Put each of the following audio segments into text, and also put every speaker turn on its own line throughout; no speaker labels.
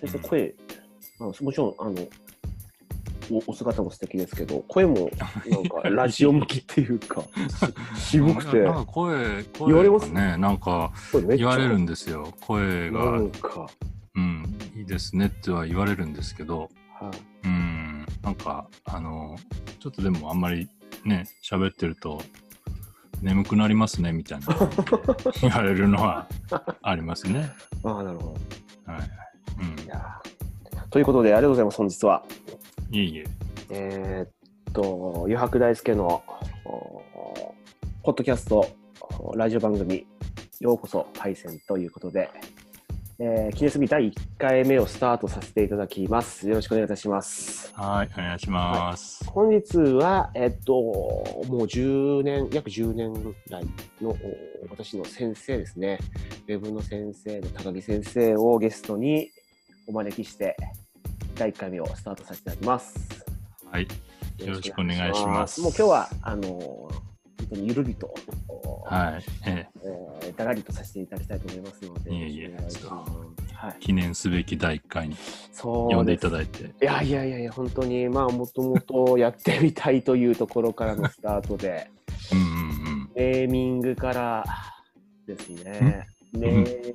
先生、声、あのもちろん、あの、おお姿も素敵ですけど、声もなんか ラジオ向きっていうか、し渋くて、
なんか声、声
言われます？
がね、なんか言われるんですよ。声
な
が、
んか、
うん、いいですねっては言われるんですけど、
はい、
うん、なんか、あの、ちょっとでもあんまりね、喋ってると、眠くなりますねみたいな 言われるのはありますね。
ああ、なるほど。
はい。うん
いやーということで、ありがとうございます、本日は。
いえいえ。
えーっと、余白大輔のおポッドキャスト、おラジオ番組、ようこそパイセンということで、えー、記念すべき第1回目をスタートさせていただきます。よろしくお願いいたします。
はい、お願いします。
本日は、えっと、もう10年、約10年来のお私の先生ですね、ウェブの先生の高木先生をゲストにお招きして、第1回目をスタートさせていただきます。
はい、よろしくお願いします。
もう今日は、あの、本当にゆるりと、お
はい、え
え。ーだらりとさせていただきたいと思いますので、
いえいえ
はい。
ー、記念すべき第1回に
そう
呼んでい
す
ただいて。
いやいやいやいや、本当に、まあ、もともとやってみたいというところからのスタートで、
うんうんうん。
ネーミングからですね。ネー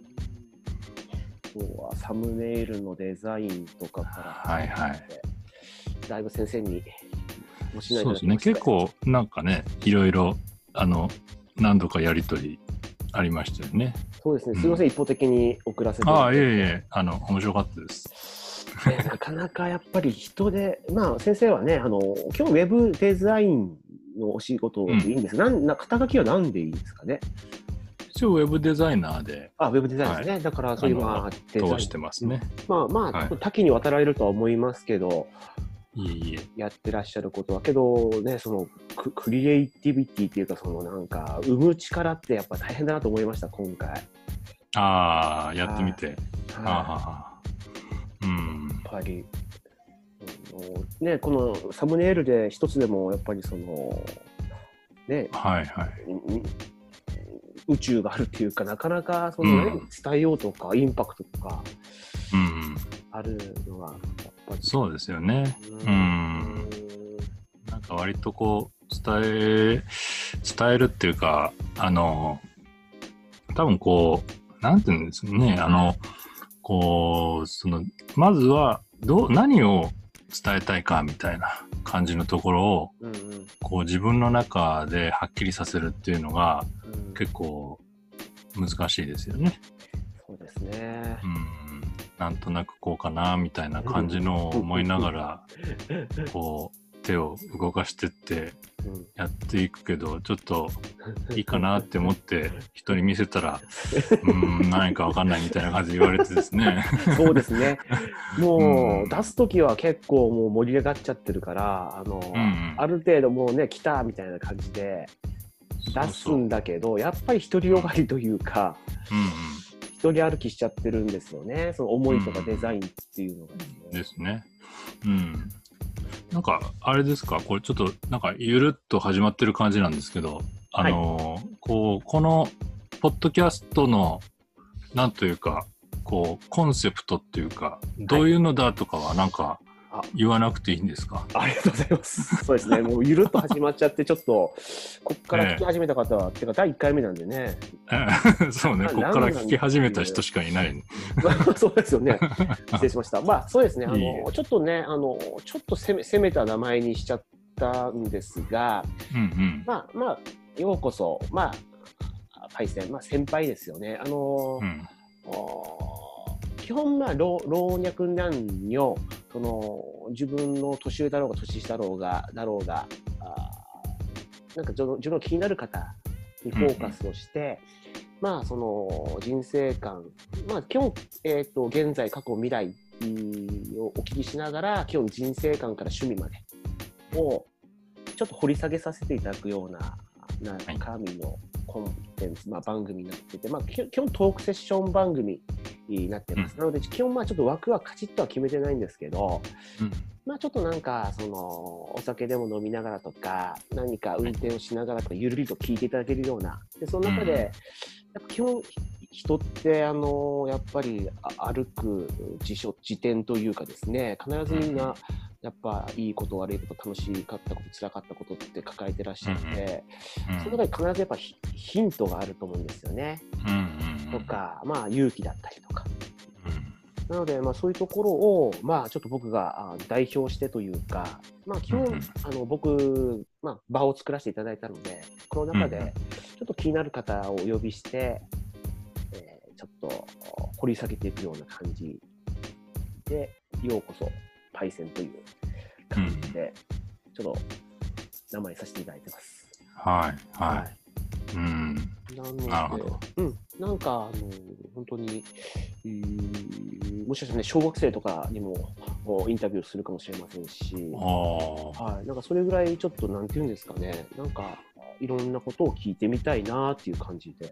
今日はサムネイルのデザインとかから
はいはい。
だいぶ先生にご指
そうですね、結構なんかね、いろいろ、あの、何度かやりとりありましたよね。
そうですね、すみません、一方的に送らせて
ああ、いえいえ、あの、面白かったです。
ねなかなかやっぱり人で、まあ先生はね、あの今日ウェブデザインのお仕事でいいんです、なんな肩書きは何でいいですかね？
一応、ウェブデザイナーで
あ、ウェブデザインですね。だからそういう
あの
まあデザイン
通してますね。
まあまあ、
はい
多岐にわたられるとは思いますけど、
いえいえ。
やってらっしゃることは、けどね、そのククリエイティビティっていうか、そのなんか、生む力ってやっぱ大変だなと思いました、今回。
ああ、やってみて。あ
はい
あ、うん。
やっぱり、ね、このサムネイルで一つでも、やっぱりその、ね、
はいはい。
うん宇宙があるっていうか、なかなかその、ね
うん
伝えようとか、インパクトとか
うんうん。
あるのは、やっぱり。
そうですよね。
う
うん。なんか割とこう、伝え、伝えるっていうか、あの、多分こう、なんていうんですかね、あの、こう、その、まずは、どう、何を伝えたいかみたいな感じのところを、
うんうん
こう自分の中ではっきりさせるっていうのが
うん
結構難しいですよね。
そうですね
う。ん。なんとなくこうかなみたいな感じのを思いながら、こう手を動かしてって
うん
やっていくけど、ちょっと いいかなって思って人に見せたら、うーん、何かわかんないみたいな感じで言われてですね。
そうですね。も
う
うん出すときは結構もう盛り上がっちゃってるから、あの、
うん
ある程度もうね、来たみたいな感じで出すんだけど、やっぱり独りよがりというか、
うんうん。
一人歩きしちゃってるんですよね。その思いとかデザインっていうのがですね。
ですね。うん。なんか、あれですか、これちょっと、なんか、ゆるっと始まってる感じなんですけど、あのーこう、この、ポッドキャストの、なんというか、こう、コンセプトっていうか、どういうのだとかは、なんか
あ、
言わなくていいんですか、
ありがとうございます。そうですね。もうゆるっと始まっちゃって、ちょっと、こっから聞き始めた方は、てか第1回目なんでね。
そうね、
な
こっから聞き始めた人しかいない。
そうですよね。失礼しました。まあそうですね。あのちょっとね、あのちょっと攻め攻めた名前にしちゃったんですが、
うんうん。
まあまあようこそまあパイセンまあ先輩ですよね。あの、
うん。
お基本まあ老老若男女その自分の年上だろうが年下だろうがだろうが、なんか自分の気になる方にフォーカスをして。まあその人生観、まあ基本、えっ、と、現在、過去、未来をお聞きしながら、基本人生観から趣味までをちょっと掘り下げさせていただくような中身のコンテンツ、まあ、番組になってて、まあ、き基本トークセッション番組になってます。なので、基本まあちょっと枠はカチッとは決めてないんですけど、
うん。
まあちょっとなんか、その、お酒でも飲みながらとか、何か運転をしながらとか、ゆるりと聞いていただけるような、で、その中で、やっぱ基本、人ってあのやっぱりあ歩く辞書辞典というかですね必ずみんなやっぱいいこと悪いこと楽しかったこと辛かったことって抱えてらっしゃって、うんうん、その中に必ずやっぱヒントがあると思うんですよね。うんうんうん、とかまあ勇気だったりとか。なので、まあ、そういうところを、まあ、ちょっと僕が代表してというか、まあ、基本、あの僕、まあ、場を作らせていただいたので、この中でちょっと気になる方をお呼びして、えー、ちょっと掘り下げていくような感じで、ようこそパイセンという感じで、ちょっと名前させていただいてます。
はい、はい。はい、うん。なるほど。
うん。なんか、あの、本当に、えー、もしかしたらね、小学生とかにもインタビューするかもしれませんし、はい。なんかそれぐらいちょっと、なんていうんですかね、なんか、いろんなことを聞いてみたいなっていう感じで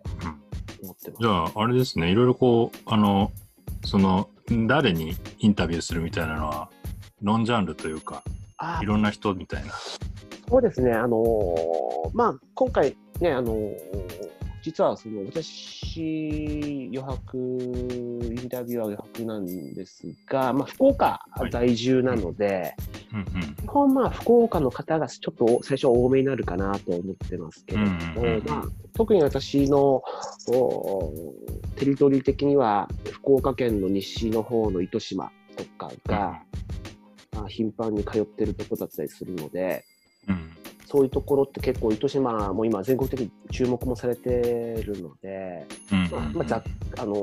思ってます。
じゃあ、あれですね、いろいろこう、あの、その、誰にインタビューするみたいなのは、ノンジャンルというか、いろんな人みたいな。
そうですね、あのー、まあ、今回ね、あのー、実はその私、余白、インタビューは余白なんですが、まあ、福岡在住なので、基本、まあ、福岡の方がちょっと最初は多めになるかなと思ってますけれども、まあ、特に私のテリトリー的には、福岡県の西の方の糸島とかが、まあ、頻繁に通ってるとこだったりするので、うん、そういうところって結構糸島も今全国的に注目もされてるので、うんまあまあ、あの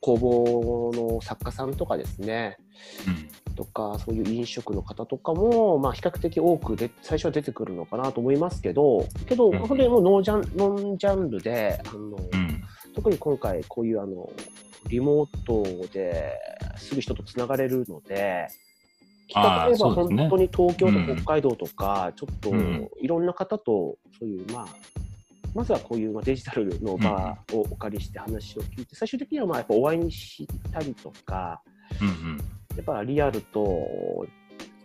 工房の作家さんとかですね、うん、とかそういう飲食の方とかも、まあ、比較的多くで最初は出てくるのかなと思いますけどけど、うん、本当にもうノージャンノンジャンルであの、特に今回こういうあのリモートですぐ人とつながれるので。例えば本当に東京と北海道とか、ね、ちょっといろんな方とそういうまあまずはこういうデジタルの場をお借りして話を聞いて、最終的にはまあやっぱお会いにしたりとか、やっぱリアルと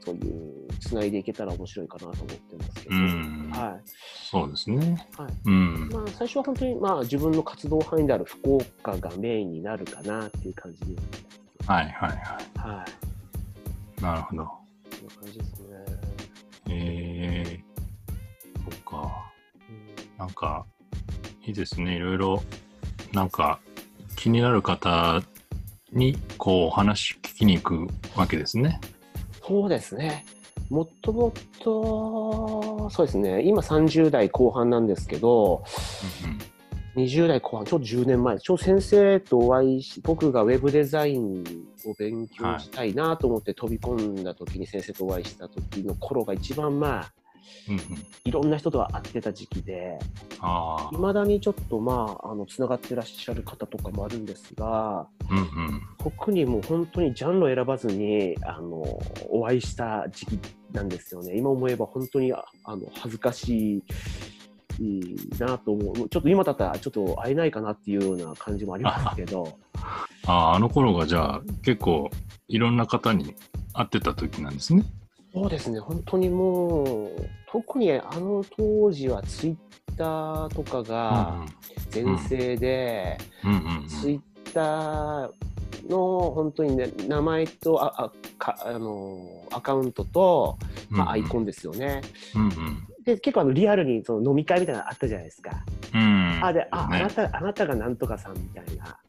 そういうつないでいけたら面白いかなと思ってますけど、はい、
そうですね、
はい。うん。まあ、最初は本当にまあ自分の活動範囲である福岡がメインになるかなっていう感じで。
はいはいはい、はいなるほど。
そんな感じですね。
えー、そっか。なんか、いいですね。いろいろ、なんか、気になる方に、こう、お話聞きに行くわけですね。
そうですね。もっともっと、そうですね。今30代後半なんですけど、20代後半、ちょうど10年前、ちょうど先生とお会いし、僕がウェブデザインを勉強したいなと思って飛び込んだ時に先生とお会いした時の頃が一番まあ、いろんな人とは会ってた時期で、いまだにちょっとまあ、あの、つながってらっしゃる方とかもあるんですが、うんうん、特にもう本当にジャンルを選ばずに、あの、お会いした時期なんですよね。今思えば本当に、あの、恥ずかしい、いいなと思う。ちょっと今だったらちょっと会えないかなっていうような感じもありますけど。
ああ、あの頃がじゃあ結構いろんな方に会ってた時なんですね。
そうですね、本当にもう、特にあの当時はツイッターとかが全盛で、ツイッターの本当に、ね、名前とああかあのアカウントと、まあ、アイコンですよね。うんうんで結構あのリアルにその飲み会みたいなのあったじゃないですか。うん、あであ、ね、あなたあなたがなんとかさんみたいな。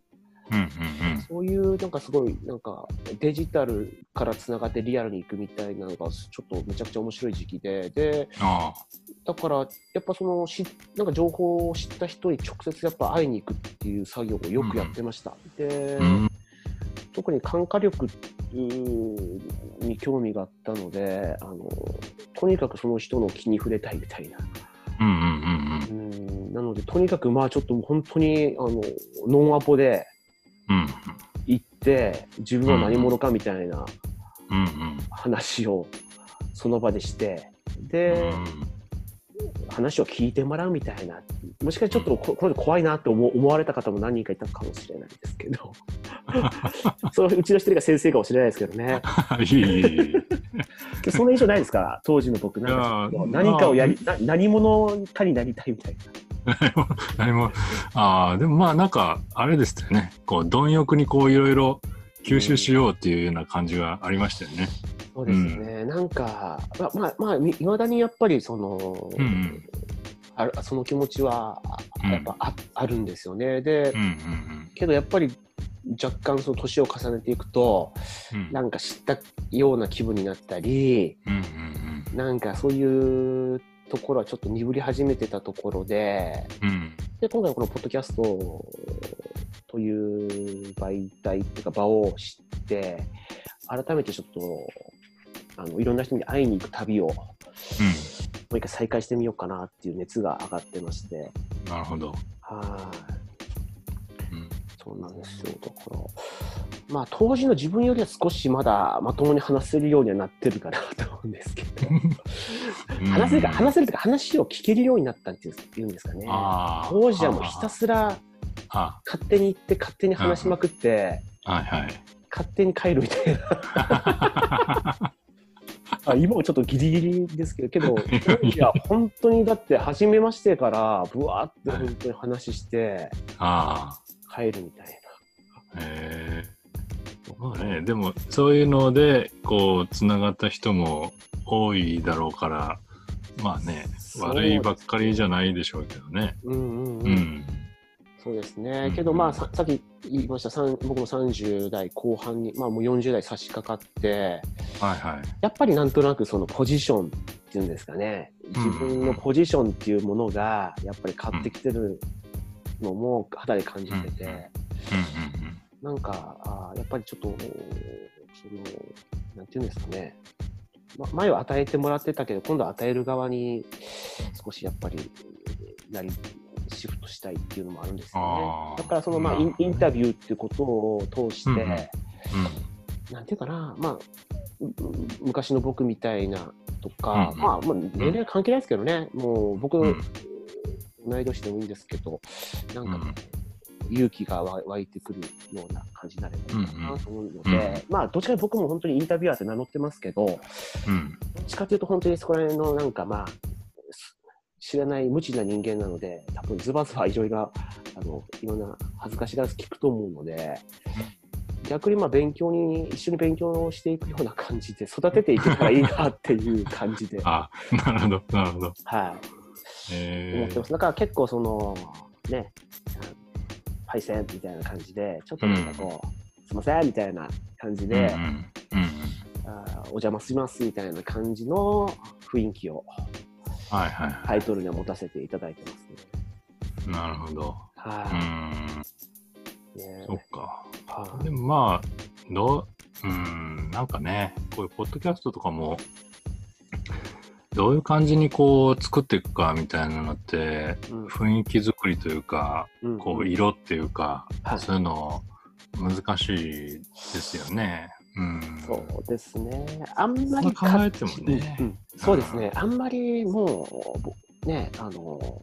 うんうんうん、そういうなんかすごいなんかデジタルからつながってリアルに行くみたいなのがちょっとめちゃくちゃ面白い時期ででだからやっぱそのしなんか情報を知った人に直接やっぱ会いに行くっていう作業をよくやってました。うん、で、うん、特に感化力に興味があったのであのとにかくその人の気に触れたいみたいな。なのでとにかくまあちょっと本当にあのノンアポで行って、うん、自分は何者かみたいな話をその場でしてで、話を聞いてもらうみたいな。もしかしたらちょっとこれ怖いなって思思われた方も何人かいたかもしれないですけど そのうちの一人が先生かもしれないですけどね。いいいいそんな印象ないですか？当時の僕なんか何かをやり、な何者かになりたいみたいな。
何も、ああ、でもまあなんか、あれですよね。こう、貪欲にこう、いろいろ吸収しようっていうような感じがありましたよね。
そうですね、なんか、ままあ、まあ、いまだにやっぱりその、
うんうん。
あるその気持ちは
うん
やっぱあ,、あるんですよね。で、
うんうん
けどやっぱり若干その年を重ねていくと、
うん。うん
なんか知ったような気分になったり、
うんうん
なんかそういうところはちょっと鈍り始めてたところで、
うん。うん。
で、今回このポッドキャストという媒体っていうか場を知って、改めてちょっと、あの、いろんな人に会いに行く旅を、もう一回再開してみようかなっていう熱が上がってまして、
うん。なるほど。
はい。
うん。
そうなんですよ。だから、まあ当時の自分よりは少しまだまともに話せるようにはなってるかなと思うんですけど、話せるか、話せるとか話を聞けるようになったっていうんですかね。当時はもうひたすら
あ
勝手に行って勝手に話しまくって、
はいはい。
勝手に帰るみたいな。あ今もちょっとギリギリですけど、けど、当時は本当にだって初めましてからぶわーって本当に話して
あ
帰るみたい
あ。へえ。まあね、でもそういうので、こう、つながった人も多いだろうから、まあね、悪いばっかりじゃないでしょうけどね。
な。うんうん
う
うん。
ん。
そうです
う
ね。
ん。
けどまあささっき言いました、僕も30代後半に、まあもう40代差し掛かって、
はいはい。
やっぱりなんとなくそのポジションっていうんですかね、自分のポジションっていうものがやっぱり変わってきてるのも肌で感じてて、
うんうん。
なんかあーやっぱりちょっと、その、なんていうんですかね、ま、前は与えてもらってたけど、今度は与える側に少しやっぱりなり、シフトしたいっていうのもあるんですよね。だからそのまあインインタビューっていうことを通して、
うんうん。
なんていうかな、まあ、昔の僕みたいなとか、
うんうん。
まあ、まあ、年齢関係ないですけどね、もう僕、
うん。
同い年でもいいんですけど、なんか、
うん。
勇気がわ湧いてくるような感じになればいいかなと思うので、
うん。うん
まあ、どっちかと僕も本当にインタビュアーって名乗ってますけど、どっ
うん。
ちかというと本当にそこら辺のなんかまあ、す知らない無知な人間なので、多分ズバズバいろいろ、あの、いろんな恥ずかしがらず聞くと思うので、逆にまあ勉強に、一緒に勉強をしていくような感じで育てていけたらいいなっていう感じで、
あ、なるほど、なるほど。
はい、思
え
ってます。だから結構その、ね、パイセンみたいな感じで、ちょっとなんかこう、すいませんみたいな感じ
ー、
で、
うんうんうん。
あーお邪魔しますみたいな感じの雰囲気を
はいはいは
タイトルには持たせていただいてますね。
い。なるほど。う
は
ん、
い、ね
そっか。
はい
でもまあ、どう、うん、なんかね、こういうポッドキャストとかも、どういう感じにこう作っていくかみたいなのって、
うん
雰囲気作りというか、
うん
こう色っていうか、
はい
そういうの難しいですよね。うん。
そうですね。あんまり
考えてもね
うんうんそうですね。あんまりもう、ぼね、あの、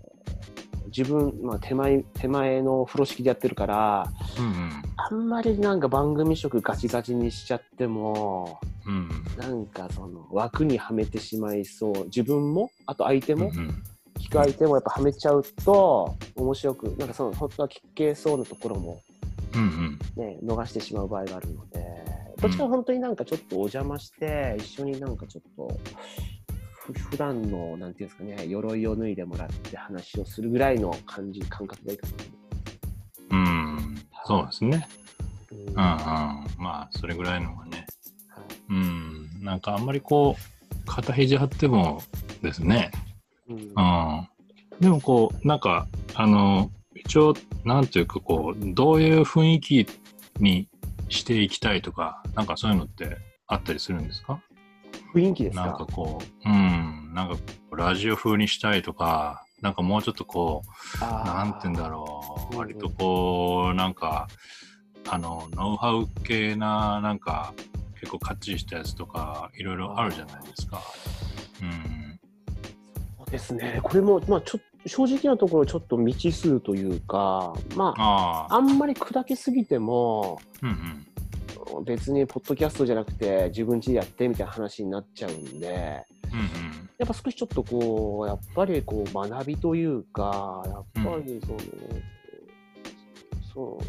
自分、まあ、手前、手前の風呂敷でやってるから、
うん
あんまりなんか番組色ガチガチにしちゃっても、
うん。うん。
なんかその枠にはめてしまいそう。自分も、あと相手も、
うんうん
聞く相手もやっぱはめちゃうと、面白く、なんかその、本当は聞けそうなところも
うんうん。
ね、逃してしまう場合があるので、どっちか本当になんかちょっとお邪魔して、一緒になんかちょっと、ふ普段の、なんていうんですかね、鎧を脱いでもらって話をするぐらいの感じ、感覚がいいかな
うん。そうですね。
う。
うんうん。
ん
まあ、それぐらいのがね。
はい
うん。なんかあんまりこう、肩肘張ってもですね。
うん
うん。でもこう、なんか、あの、一応、なんていうかこう、どういう雰囲気にしていきたいとか、なんかそういうのってあったりするんですか？
雰囲気です
なんか
か
こう、うん、なんかラジオ風にしたいとか、なんかもうちょっとこう、なんて言うんだろう、
うん
割とこう、なんか、あの、ノウハウ系な、なんか、結構かっちりしたやつとか、いろいろあるじゃないですか。うん。
そうですね。これも、まあちょ正直なところちょっと未知数というか、まあ、
ああ、
あんまり砕けすぎても、
うんうん。
別にポッドキャストじゃなくて自分家でやってみたいな話になっちゃうんで、
うんうん。
やっぱ少しちょっとこう、やっぱりこう学びというか、やっぱりその、そ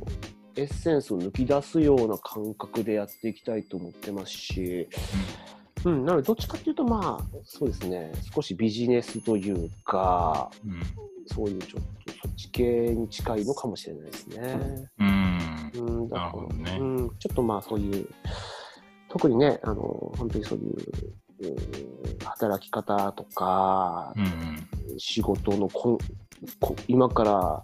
う、エッセンスを抜き出すような感覚でやっていきたいと思ってますし、うん、なのでどっちかっていうとまあ、そうですね、少しビジネスというか、
うん
そういうちょっとそっち系に近いのかもしれないですね。
うん。
うん、だ
なる
から
ほどね。
うん、ちょっとまあそういう、特にね、あの、本当にそういう、うん働き方とか、
うんうん。
仕事のこんこ今から、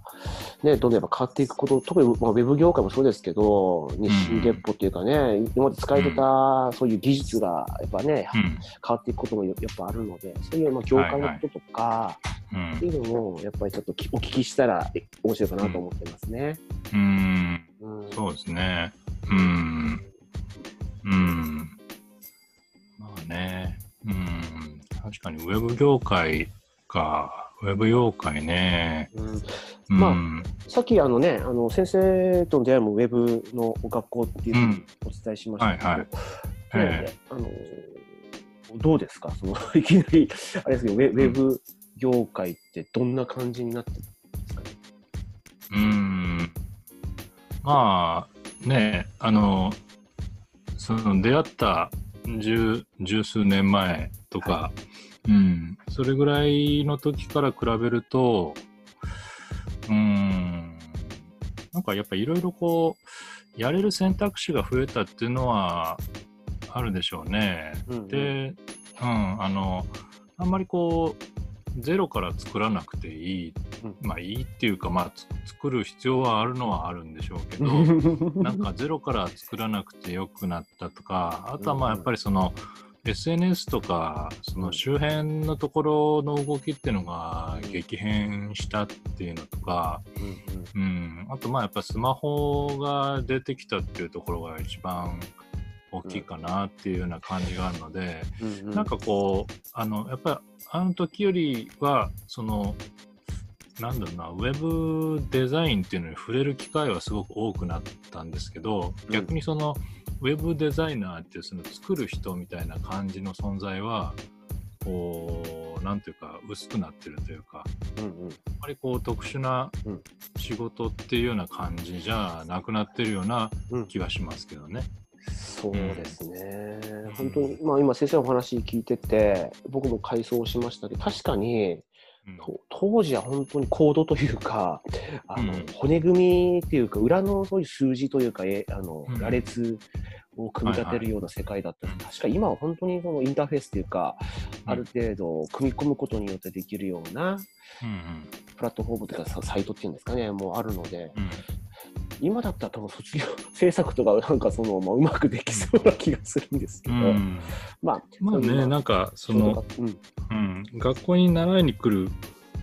ね、どんどんやっぱ変わっていくこと、特に、まあ、ウェブ業界もそうですけど、日進月歩っていうかね、今まで使えてたそういう技術がやっぱね、
うん
変わっていくこともやっぱあるので、そういうまあ業界のこととか、
うん
っていうのもやっぱりちょっときお聞きしたらえ面白いかなと思ってますね。
うん
うん
そうですね。うん。うん。まあね。うん。確かにウェブ業界か。ウェブ業界ね。
うん
うん。
まさっきあのね、あの先生との出会いもウェブの学校っていうふうにお伝えしましたけど、
はいはい
なのであのどうですか？その いきなりあれですけどウェウェブ業界ってどんな感じになってるんですかね？
うん。まあね、あの、その出会った十十数年前とか、
は
うん、それぐらいの時から比べると、うん、なんかやっぱいろいろこう、やれる選択肢が増えたっていうのはあるでしょうね。
うんうん。
で、うん、あの、あんまりこう、ゼロから作らなくていい、
うん。
まあいいっていうか、まあつ作る必要はあるのはあるんでしょうけど、なんかゼロから作らなくてよくなったとか、あとはまあやっぱりその SNS とか、その周辺のところの動きっていうのが激変したっていうのとか、
うん
うん、あとまあやっぱスマホが出てきたっていうところが一番大きいかなっていうような感じがあるので、
うんうん。
なんかこう、あの、やっぱりあの時よりは、その、なんだろうな、ウェブデザインっていうのに触れる機会はすごく多くなったんですけど、
うん。
逆にその、ウェブデザイナーっていうその作る人みたいな感じの存在は、こう、なんていうか、薄くなってるというか、
うんうん。
あまりこう特殊な
うん。
仕事っていうような感じじゃなくなってるような
うん。
気はしますけどね。
そうですね、本当に、まあ、今、先生のお話聞いてて、僕も回想しましたけど、確かに、当時は本当にコードというか、あの
うん。
骨組みっていうか、裏のそういう数字というか、えあの
うん。
羅列を組み立てるような世界だった。んです、確か今は本当にそのインターフェースというか、ある程度組み込むことによってできるような
うん
プラットフォームというか、さサイトっていうんですかね、もうあるので、
うん
今だったら多分卒業制作とかなんかその、まあ、うまくできそうな気がするんですけど、
うん。うん
まあ、
まあね、なんかその、
うん。
うん、学校に習いに来る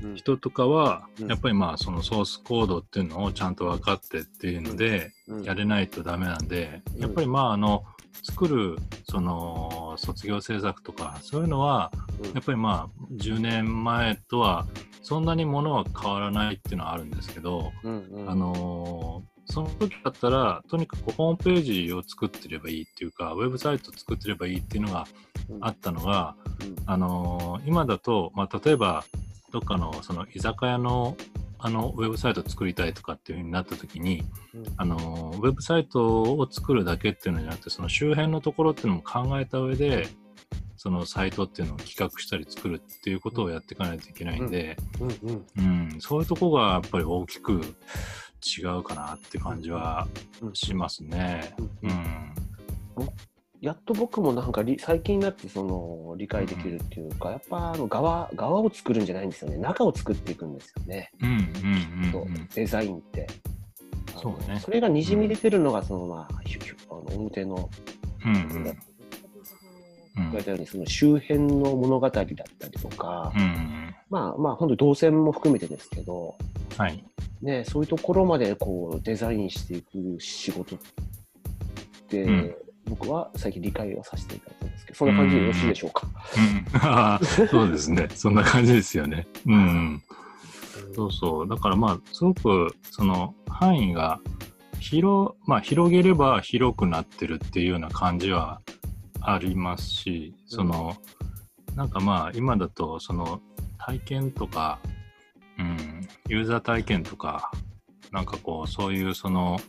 うん。
人とかは、
うん。
やっぱりまあそのソースコードっていうのをちゃんと分かってっていうので、
うん。
やれないとダメなんで、
うん。
やっぱりまああの作るその卒業制作とかそういうのは
うん。
やっぱりまあ10年前とはそんなにものは変わらないっていうのはあるんですけど、
うんうん。
あのーその時だったらとにかくホームページを作ってればいいっていうかウェブサイト作ってればいいっていうのがあったのが、
うん。
あのー今だと、まあ、例えばどっかのその居酒屋のあのウェブサイト作りたいとかっていうふうになった時に、
うん。
あのーウェブサイトを作るだけっていうのじゃなくてその周辺のところっていうのも考えた上でそのサイトっていうのを企画したり作るっていうことをやっていかないといけないんで、
うん。うん。
うん。そういうとこがやっぱり大きく違うかなって感じは
うん。
しますね。
うん。
うん。
やっと僕もなんかり最近になってその理解できるっていうか、やっぱあの側側を作るんじゃないんですよね。中を作っていくんですよね、
うんうん
そう
うん。うん
デザインって。
そうね。
それがにじみ出てるのがその、まあ、あの表の、
うんうん
言
うん
われたようにその周辺の物語だったりとか、
うんうん
まあまあ本当に動線も含めてですけど、
はい。
ね、そういうところまでこうデザインしていく仕事って、
うん
僕は最近理解をさせていただいたんですけど、そんな感じでよろしいでしょうか？
うん そうですね。そんな感じですよね。うん。そうそう。だからまあ、すごく、その、範囲が広、まあ、広げれば広くなってるっていうような感じはありますし、その、なんかまあ今だとその体験とか、うん、ユーザー体験とか、なんかこうそういうその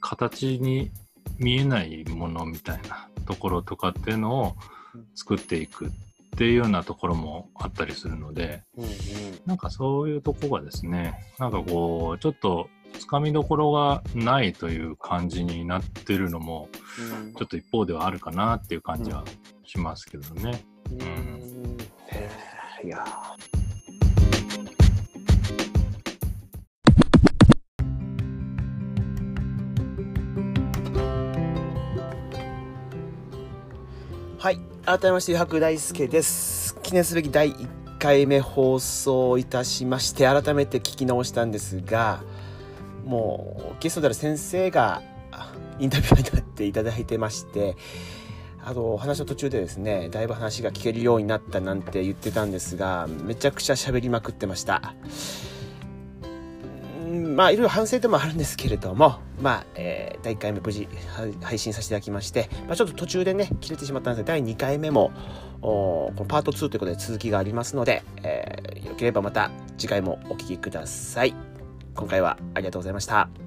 形に見えないものみたいなところとかっていうのを作っていくっていうようなところもあったりするので、うんうん、なんかそういうとこがですね、なんかこう、ちょっとつかみどころがないという感じになってるのも、うん、ちょっと一方ではあるかなっていう感じはしますけどね。うん。うん、いや
はい改めまして白大輔です記念すべき第1回目放送いたしまして改めて聞き直したんですがもうゲストである先生がインタビューになっていただいてましてあの話の途中でですねだいぶ話が聞けるようになったなんて言ってたんですがめちゃくちゃ喋りまくってました。まあいろいろ反省でもあるんですけれどもまあ、えー、第1回目無事配信させていただきまして、まあ、ちょっと途中でね切れてしまったんですが第2回目もこのパート2ということで続きがありますので、えー、よければまた次回もお聴きください。今回はありがとうございました。